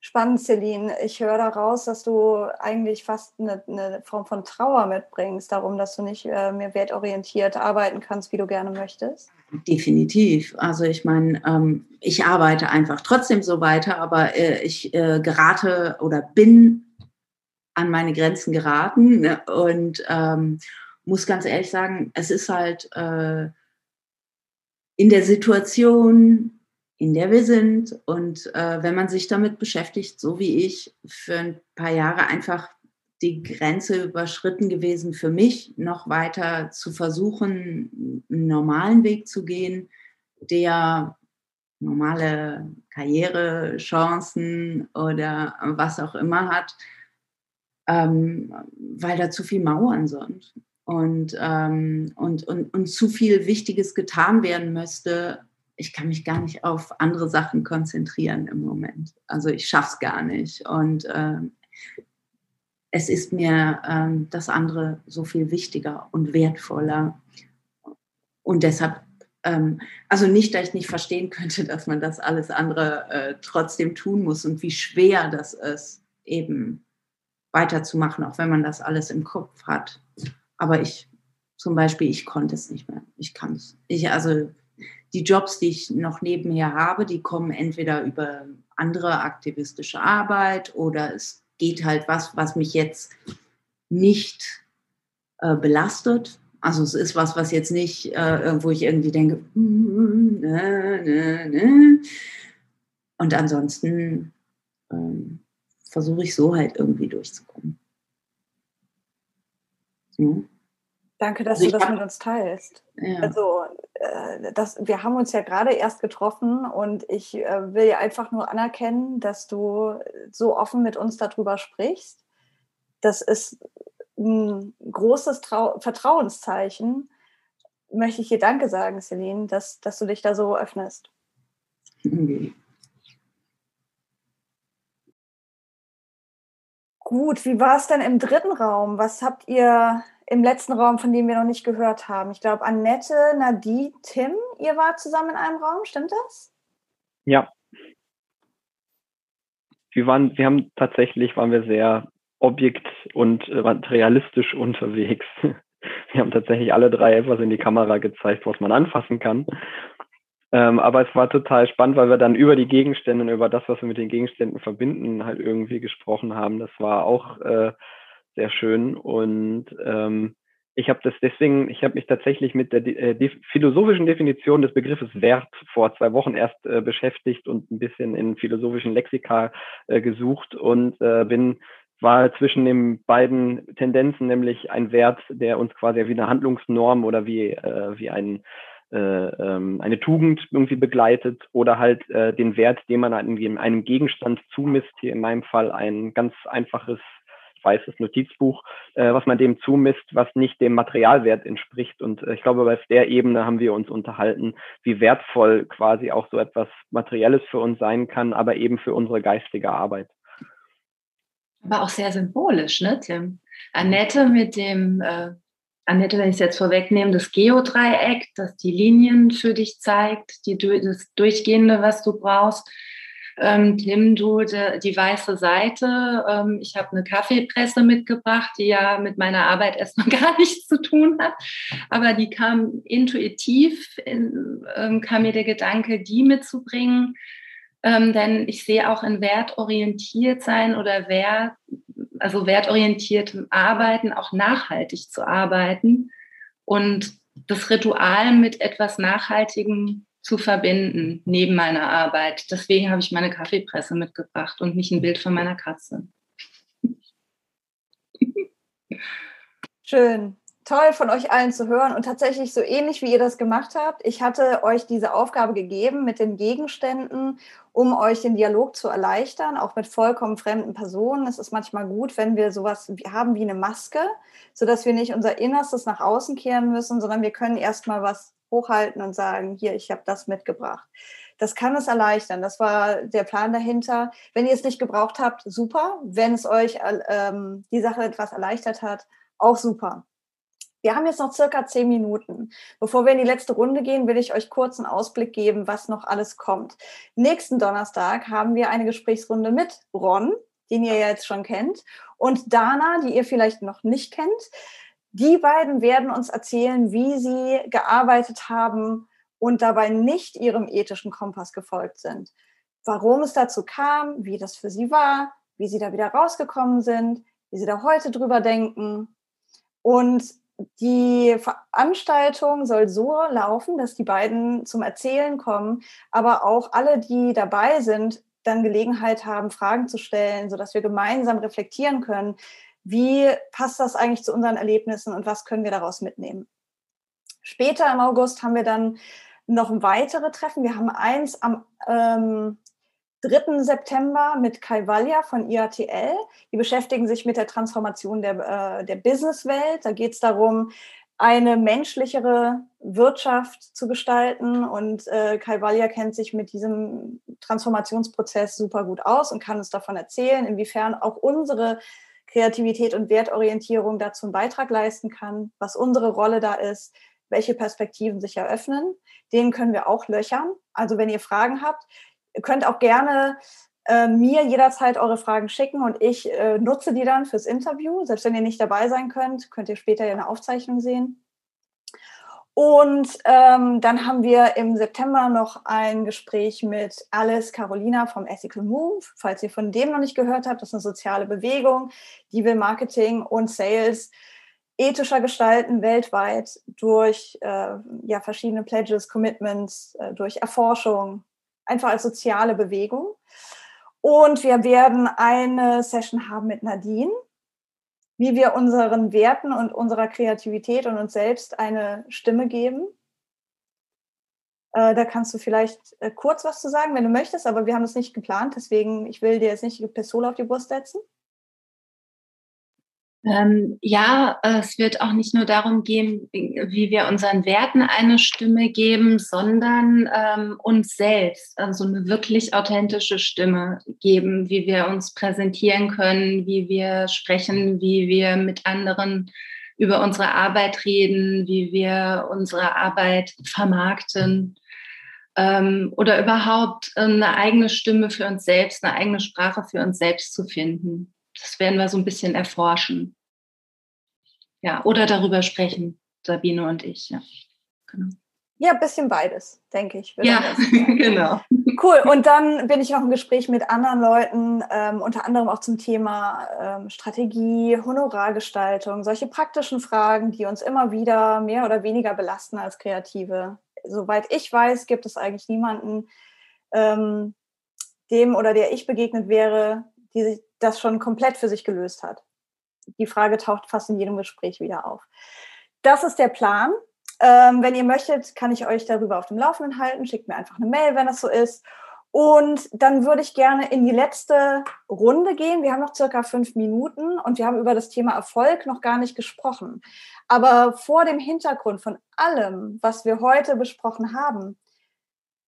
Spannend, Celine. Ich höre daraus, dass du eigentlich fast eine, eine, Form von Trauer mitbringst, darum, dass du nicht äh, mehr wertorientiert arbeiten kannst, wie du gerne möchtest. Definitiv. Also ich meine, ähm, ich arbeite einfach trotzdem so weiter, aber äh, ich äh, gerate oder bin an meine Grenzen geraten ne? und ähm, muss ganz ehrlich sagen, es ist halt äh, in der Situation, in der wir sind und äh, wenn man sich damit beschäftigt, so wie ich, für ein paar Jahre einfach die Grenze überschritten gewesen für mich, noch weiter zu versuchen, einen normalen Weg zu gehen, der normale Karrierechancen oder was auch immer hat, ähm, weil da zu viel Mauern sind und, ähm, und, und, und zu viel Wichtiges getan werden müsste. Ich kann mich gar nicht auf andere Sachen konzentrieren im Moment. Also ich schaffe es gar nicht. Und ähm, es ist mir ähm, das andere so viel wichtiger und wertvoller. Und deshalb, ähm, also nicht, dass ich nicht verstehen könnte, dass man das alles andere äh, trotzdem tun muss und wie schwer das ist, eben weiterzumachen, auch wenn man das alles im Kopf hat. Aber ich, zum Beispiel, ich konnte es nicht mehr. Ich kann es. Ich, also die Jobs, die ich noch nebenher habe, die kommen entweder über andere aktivistische Arbeit oder es geht halt was, was mich jetzt nicht äh, belastet. Also es ist was, was jetzt nicht, äh, wo ich irgendwie denke, mm, ne, ne. und ansonsten ähm, versuche ich so halt irgendwie durchzukommen. So. Danke, dass also du das hab, mit uns teilst. Ja. Also, das, wir haben uns ja gerade erst getroffen und ich äh, will einfach nur anerkennen, dass du so offen mit uns darüber sprichst. Das ist ein großes Trau Vertrauenszeichen. Möchte ich dir Danke sagen, Celine, dass, dass du dich da so öffnest. Gut, wie war es denn im dritten Raum? Was habt ihr im letzten Raum, von dem wir noch nicht gehört haben. Ich glaube, Annette, Nadie, Tim, ihr wart zusammen in einem Raum, stimmt das? Ja. Wir waren, wir haben tatsächlich, waren wir sehr objekt- und äh, materialistisch unterwegs. Wir haben tatsächlich alle drei etwas in die Kamera gezeigt, was man anfassen kann. Ähm, aber es war total spannend, weil wir dann über die Gegenstände und über das, was wir mit den Gegenständen verbinden, halt irgendwie gesprochen haben. Das war auch äh, sehr schön. Und ähm, ich habe das deswegen, ich habe mich tatsächlich mit der äh, philosophischen Definition des Begriffes Wert vor zwei Wochen erst äh, beschäftigt und ein bisschen in philosophischen Lexika äh, gesucht und äh, bin war zwischen den beiden Tendenzen, nämlich ein Wert, der uns quasi wie eine Handlungsnorm oder wie, äh, wie ein äh, ähm, eine Tugend irgendwie begleitet oder halt den Wert, den man in einem Gegenstand zumisst, hier in meinem Fall ein ganz einfaches weißes Notizbuch, äh, was man dem zumisst, was nicht dem Materialwert entspricht. Und äh, ich glaube, auf der Ebene haben wir uns unterhalten, wie wertvoll quasi auch so etwas Materielles für uns sein kann, aber eben für unsere geistige Arbeit. Aber auch sehr symbolisch, ne, Tim? Annette mit dem, äh, Annette, wenn ich es jetzt vorwegnehme, das Geodreieck, das die Linien für dich zeigt, die, das Durchgehende, was du brauchst ähm, Tim, du, de, die weiße Seite. Ähm, ich habe eine Kaffeepresse mitgebracht, die ja mit meiner Arbeit erstmal gar nichts zu tun hat. Aber die kam intuitiv, in, ähm, kam mir der Gedanke, die mitzubringen. Ähm, denn ich sehe auch in wertorientiert sein oder Wert, also wertorientiertem Arbeiten, auch nachhaltig zu arbeiten und das Ritual mit etwas Nachhaltigem zu verbinden neben meiner Arbeit. Deswegen habe ich meine Kaffeepresse mitgebracht und nicht ein Bild von meiner Katze. Schön. Toll von euch allen zu hören und tatsächlich so ähnlich wie ihr das gemacht habt. Ich hatte euch diese Aufgabe gegeben mit den Gegenständen, um euch den Dialog zu erleichtern, auch mit vollkommen fremden Personen. Es ist manchmal gut, wenn wir sowas haben wie eine Maske, sodass wir nicht unser Innerstes nach außen kehren müssen, sondern wir können erstmal was hochhalten und sagen, hier, ich habe das mitgebracht. Das kann es erleichtern. Das war der Plan dahinter. Wenn ihr es nicht gebraucht habt, super. Wenn es euch ähm, die Sache etwas erleichtert hat, auch super. Wir haben jetzt noch circa zehn Minuten. Bevor wir in die letzte Runde gehen, will ich euch kurz einen Ausblick geben, was noch alles kommt. Nächsten Donnerstag haben wir eine Gesprächsrunde mit Ron, den ihr jetzt schon kennt, und Dana, die ihr vielleicht noch nicht kennt. Die beiden werden uns erzählen, wie sie gearbeitet haben und dabei nicht ihrem ethischen Kompass gefolgt sind. Warum es dazu kam, wie das für sie war, wie sie da wieder rausgekommen sind, wie sie da heute drüber denken. Und die Veranstaltung soll so laufen, dass die beiden zum Erzählen kommen, aber auch alle, die dabei sind, dann Gelegenheit haben, Fragen zu stellen, sodass wir gemeinsam reflektieren können, wie passt das eigentlich zu unseren Erlebnissen und was können wir daraus mitnehmen. Später im August haben wir dann noch weitere Treffen. Wir haben eins am ähm, 3. September mit Kai Walja von IATL. Die beschäftigen sich mit der Transformation der, äh, der Businesswelt. Da geht es darum, eine menschlichere Wirtschaft zu gestalten. Und äh, Kai Walja kennt sich mit diesem Transformationsprozess super gut aus und kann uns davon erzählen, inwiefern auch unsere Kreativität und Wertorientierung dazu einen Beitrag leisten kann, was unsere Rolle da ist, welche Perspektiven sich eröffnen. Den können wir auch löchern. Also wenn ihr Fragen habt, ihr könnt auch gerne äh, mir jederzeit eure Fragen schicken und ich äh, nutze die dann fürs Interview. Selbst wenn ihr nicht dabei sein könnt, könnt ihr später eine Aufzeichnung sehen. Und ähm, dann haben wir im September noch ein Gespräch mit Alice Carolina vom Ethical Move. Falls ihr von dem noch nicht gehört habt, das ist eine soziale Bewegung, die will Marketing und Sales ethischer gestalten weltweit durch äh, ja, verschiedene Pledges, Commitments, äh, durch Erforschung, einfach als soziale Bewegung. Und wir werden eine Session haben mit Nadine wie wir unseren Werten und unserer Kreativität und uns selbst eine Stimme geben. Äh, da kannst du vielleicht äh, kurz was zu sagen, wenn du möchtest, aber wir haben es nicht geplant, deswegen ich will dir jetzt nicht die Pistole auf die Brust setzen. Ähm, ja, es wird auch nicht nur darum gehen, wie wir unseren Werten eine Stimme geben, sondern ähm, uns selbst, also eine wirklich authentische Stimme geben, wie wir uns präsentieren können, wie wir sprechen, wie wir mit anderen über unsere Arbeit reden, wie wir unsere Arbeit vermarkten ähm, oder überhaupt eine eigene Stimme für uns selbst, eine eigene Sprache für uns selbst zu finden. Das werden wir so ein bisschen erforschen. Ja, oder darüber sprechen, Sabine und ich. Ja, genau. Ja, ein bisschen beides, denke ich. Ja, genau. Cool. Und dann bin ich noch im Gespräch mit anderen Leuten, ähm, unter anderem auch zum Thema ähm, Strategie, Honorargestaltung, solche praktischen Fragen, die uns immer wieder mehr oder weniger belasten als Kreative. Soweit ich weiß, gibt es eigentlich niemanden, ähm, dem oder der ich begegnet wäre, die das schon komplett für sich gelöst hat die Frage taucht fast in jedem Gespräch wieder auf. Das ist der Plan. Ähm, wenn ihr möchtet, kann ich euch darüber auf dem Laufenden halten. Schickt mir einfach eine Mail, wenn das so ist. Und dann würde ich gerne in die letzte Runde gehen. Wir haben noch circa fünf Minuten und wir haben über das Thema Erfolg noch gar nicht gesprochen. Aber vor dem Hintergrund von allem, was wir heute besprochen haben,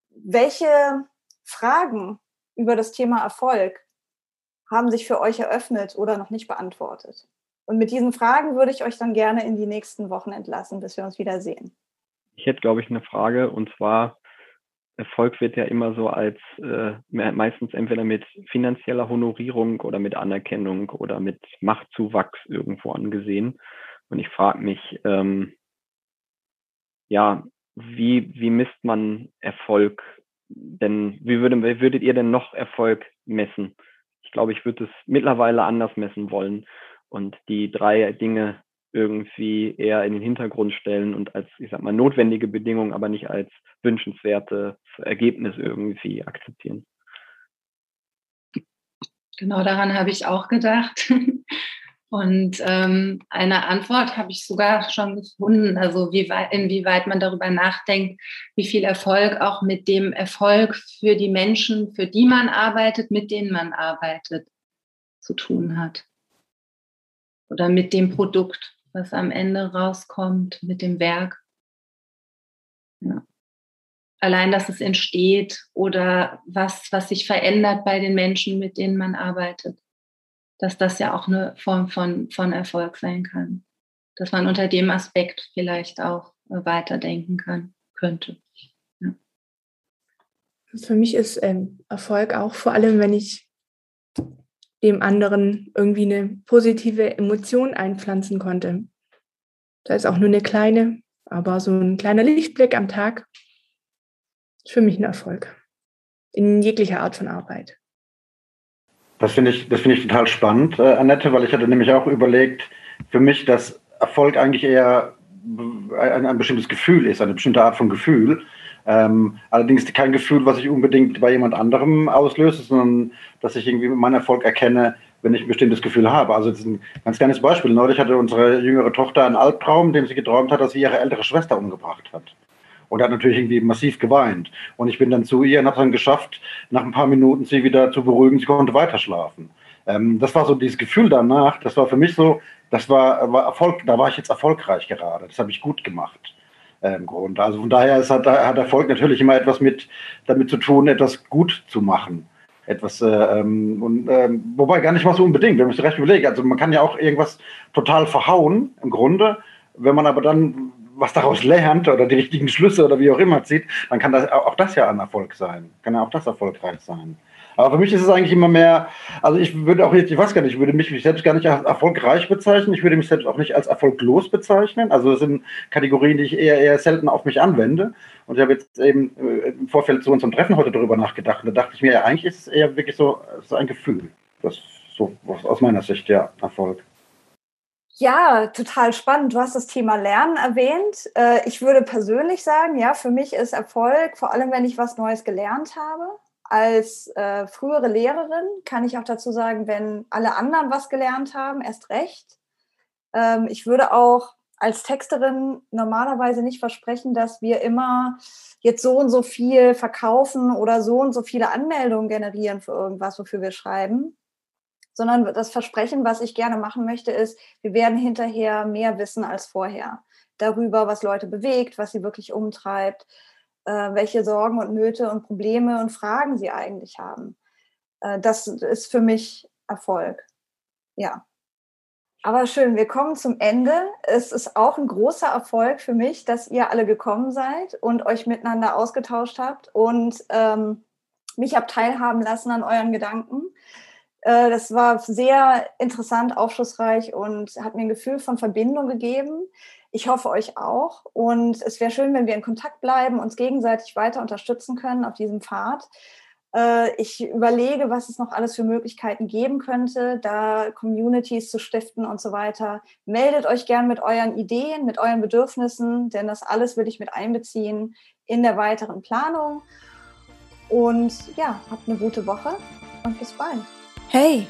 welche Fragen über das Thema Erfolg haben sich für euch eröffnet oder noch nicht beantwortet? Und mit diesen Fragen würde ich euch dann gerne in die nächsten Wochen entlassen, bis wir uns wiedersehen. Ich hätte, glaube ich, eine Frage und zwar, Erfolg wird ja immer so als äh, meistens entweder mit finanzieller Honorierung oder mit Anerkennung oder mit Machtzuwachs irgendwo angesehen. Und ich frage mich, ähm, ja, wie, wie misst man Erfolg? Denn wie, würde, wie würdet ihr denn noch Erfolg messen? Ich glaube, ich würde es mittlerweile anders messen wollen und die drei Dinge irgendwie eher in den Hintergrund stellen und als, ich sag mal, notwendige Bedingung, aber nicht als wünschenswertes Ergebnis irgendwie akzeptieren. Genau daran habe ich auch gedacht. Und ähm, eine Antwort habe ich sogar schon gefunden, also wie weit, inwieweit man darüber nachdenkt, wie viel Erfolg auch mit dem Erfolg für die Menschen, für die man arbeitet, mit denen man arbeitet, zu tun hat. Oder mit dem Produkt, was am Ende rauskommt, mit dem Werk. Ja. Allein, dass es entsteht oder was, was sich verändert bei den Menschen, mit denen man arbeitet dass das ja auch eine Form von, von Erfolg sein kann. Dass man unter dem Aspekt vielleicht auch weiterdenken kann, könnte. Ja. Für mich ist ähm, Erfolg auch vor allem, wenn ich dem anderen irgendwie eine positive Emotion einpflanzen konnte. Da ist auch nur eine kleine, aber so ein kleiner Lichtblick am Tag ist für mich ein Erfolg. In jeglicher Art von Arbeit. Das finde ich, das finde ich total spannend, äh, Annette, weil ich hatte nämlich auch überlegt, für mich, dass Erfolg eigentlich eher ein, ein bestimmtes Gefühl ist, eine bestimmte Art von Gefühl. Ähm, allerdings kein Gefühl, was ich unbedingt bei jemand anderem auslöse, sondern dass ich irgendwie meinen Erfolg erkenne, wenn ich ein bestimmtes Gefühl habe. Also das ist ein ganz kleines Beispiel. Neulich hatte unsere jüngere Tochter einen Albtraum, dem sie geträumt hat, dass sie ihre ältere Schwester umgebracht hat und hat natürlich irgendwie massiv geweint. Und ich bin dann zu ihr und habe dann geschafft, nach ein paar Minuten sie wieder zu beruhigen. Sie konnte weiter schlafen. Ähm, das war so dieses Gefühl danach. Das war für mich so, das war, war Erfolg. Da war ich jetzt erfolgreich gerade. Das habe ich gut gemacht. Äh, Im Grunde. Also von daher ist, hat, hat Erfolg natürlich immer etwas mit damit zu tun, etwas gut zu machen etwas, äh, ähm, und, ähm, wobei gar nicht mal so unbedingt, wenn man sich recht überlegt. Also man kann ja auch irgendwas total verhauen im Grunde, wenn man aber dann was daraus lernt oder die richtigen Schlüsse oder wie auch immer zieht, dann kann das auch das ja ein Erfolg sein. Kann ja auch das erfolgreich sein. Aber für mich ist es eigentlich immer mehr, also ich würde auch jetzt, ich weiß gar nicht, ich würde mich selbst gar nicht als erfolgreich bezeichnen, ich würde mich selbst auch nicht als erfolglos bezeichnen. Also das sind Kategorien, die ich eher, eher selten auf mich anwende. Und ich habe jetzt eben äh, im Vorfeld zu unserem Treffen heute darüber nachgedacht. Und da dachte ich mir, ja, eigentlich ist es eher wirklich so, so ein Gefühl. Das so aus meiner Sicht, ja, Erfolg. Ja, total spannend. Du hast das Thema Lernen erwähnt. Äh, ich würde persönlich sagen, ja, für mich ist Erfolg, vor allem wenn ich was Neues gelernt habe. Als äh, frühere Lehrerin kann ich auch dazu sagen, wenn alle anderen was gelernt haben, erst recht. Ähm, ich würde auch als Texterin normalerweise nicht versprechen, dass wir immer jetzt so und so viel verkaufen oder so und so viele Anmeldungen generieren für irgendwas, wofür wir schreiben sondern das Versprechen, was ich gerne machen möchte, ist, wir werden hinterher mehr wissen als vorher darüber, was Leute bewegt, was sie wirklich umtreibt, äh, welche Sorgen und Nöte und Probleme und Fragen sie eigentlich haben. Äh, das ist für mich Erfolg. Ja. Aber schön, wir kommen zum Ende. Es ist auch ein großer Erfolg für mich, dass ihr alle gekommen seid und euch miteinander ausgetauscht habt und ähm, mich habt teilhaben lassen an euren Gedanken. Äh, das war sehr interessant, aufschlussreich und hat mir ein Gefühl von Verbindung gegeben. Ich hoffe euch auch. Und es wäre schön, wenn wir in Kontakt bleiben, uns gegenseitig weiter unterstützen können auf diesem Pfad. Äh, ich überlege, was es noch alles für Möglichkeiten geben könnte, da Communities zu stiften und so weiter. Meldet euch gern mit euren Ideen, mit euren Bedürfnissen, denn das alles will ich mit einbeziehen in der weiteren Planung. Und ja, habt eine gute Woche und bis bald. Hey,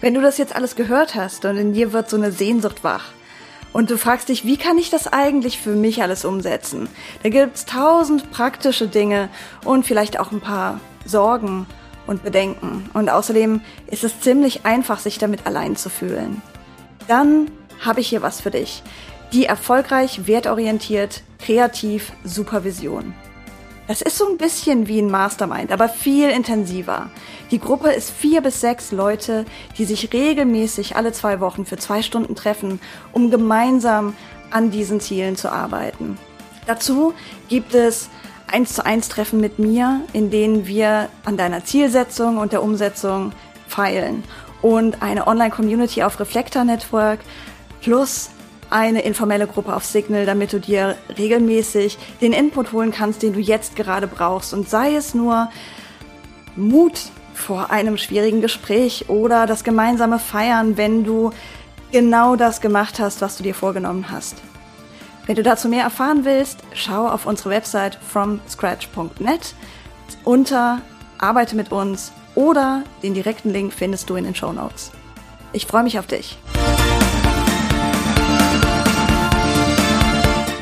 wenn du das jetzt alles gehört hast und in dir wird so eine Sehnsucht wach und du fragst dich, wie kann ich das eigentlich für mich alles umsetzen? Da gibt's tausend praktische Dinge und vielleicht auch ein paar Sorgen und Bedenken. Und außerdem ist es ziemlich einfach, sich damit allein zu fühlen. Dann habe ich hier was für dich. Die erfolgreich, wertorientiert, kreativ Supervision. Das ist so ein bisschen wie ein Mastermind, aber viel intensiver. Die Gruppe ist vier bis sechs Leute, die sich regelmäßig alle zwei Wochen für zwei Stunden treffen, um gemeinsam an diesen Zielen zu arbeiten. Dazu gibt es eins zu eins Treffen mit mir, in denen wir an deiner Zielsetzung und der Umsetzung feilen und eine Online-Community auf Reflektor Network plus eine informelle Gruppe auf Signal, damit du dir regelmäßig den Input holen kannst, den du jetzt gerade brauchst. Und sei es nur Mut vor einem schwierigen Gespräch oder das gemeinsame Feiern, wenn du genau das gemacht hast, was du dir vorgenommen hast. Wenn du dazu mehr erfahren willst, schau auf unsere Website fromscratch.net unter Arbeite mit uns oder den direkten Link findest du in den Show Notes. Ich freue mich auf dich.